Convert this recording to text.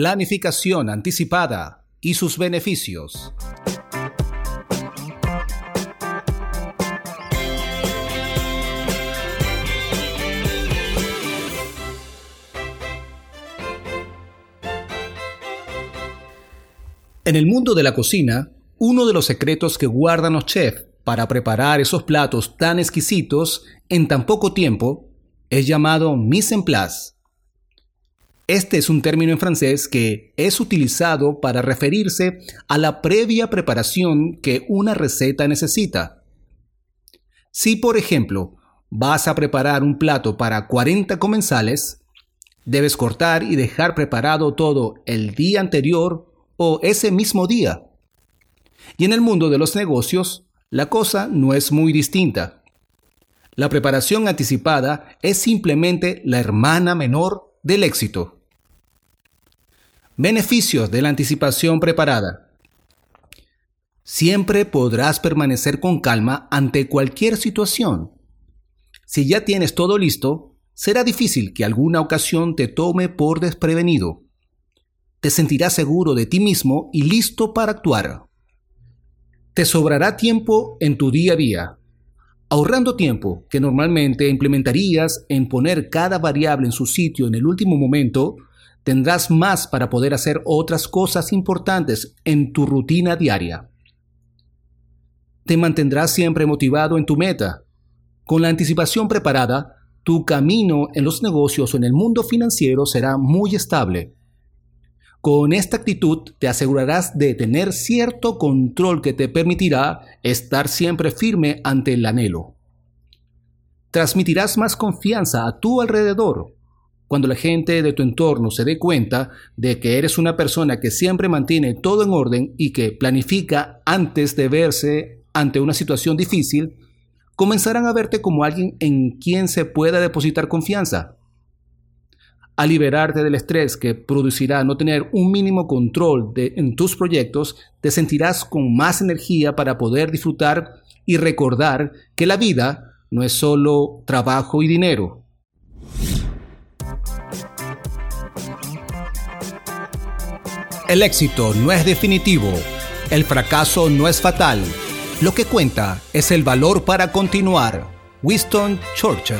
Planificación anticipada y sus beneficios. En el mundo de la cocina, uno de los secretos que guardan los chefs para preparar esos platos tan exquisitos en tan poco tiempo es llamado mise en place. Este es un término en francés que es utilizado para referirse a la previa preparación que una receta necesita. Si, por ejemplo, vas a preparar un plato para 40 comensales, debes cortar y dejar preparado todo el día anterior o ese mismo día. Y en el mundo de los negocios, la cosa no es muy distinta. La preparación anticipada es simplemente la hermana menor del éxito. Beneficios de la anticipación preparada. Siempre podrás permanecer con calma ante cualquier situación. Si ya tienes todo listo, será difícil que alguna ocasión te tome por desprevenido. Te sentirás seguro de ti mismo y listo para actuar. Te sobrará tiempo en tu día a día, ahorrando tiempo que normalmente implementarías en poner cada variable en su sitio en el último momento, tendrás más para poder hacer otras cosas importantes en tu rutina diaria. Te mantendrás siempre motivado en tu meta. Con la anticipación preparada, tu camino en los negocios o en el mundo financiero será muy estable. Con esta actitud te asegurarás de tener cierto control que te permitirá estar siempre firme ante el anhelo. Transmitirás más confianza a tu alrededor. Cuando la gente de tu entorno se dé cuenta de que eres una persona que siempre mantiene todo en orden y que planifica antes de verse ante una situación difícil, comenzarán a verte como alguien en quien se pueda depositar confianza a liberarte del estrés que producirá no tener un mínimo control en tus proyectos, te sentirás con más energía para poder disfrutar y recordar que la vida no es solo trabajo y dinero. El éxito no es definitivo, el fracaso no es fatal. Lo que cuenta es el valor para continuar. Winston Churchill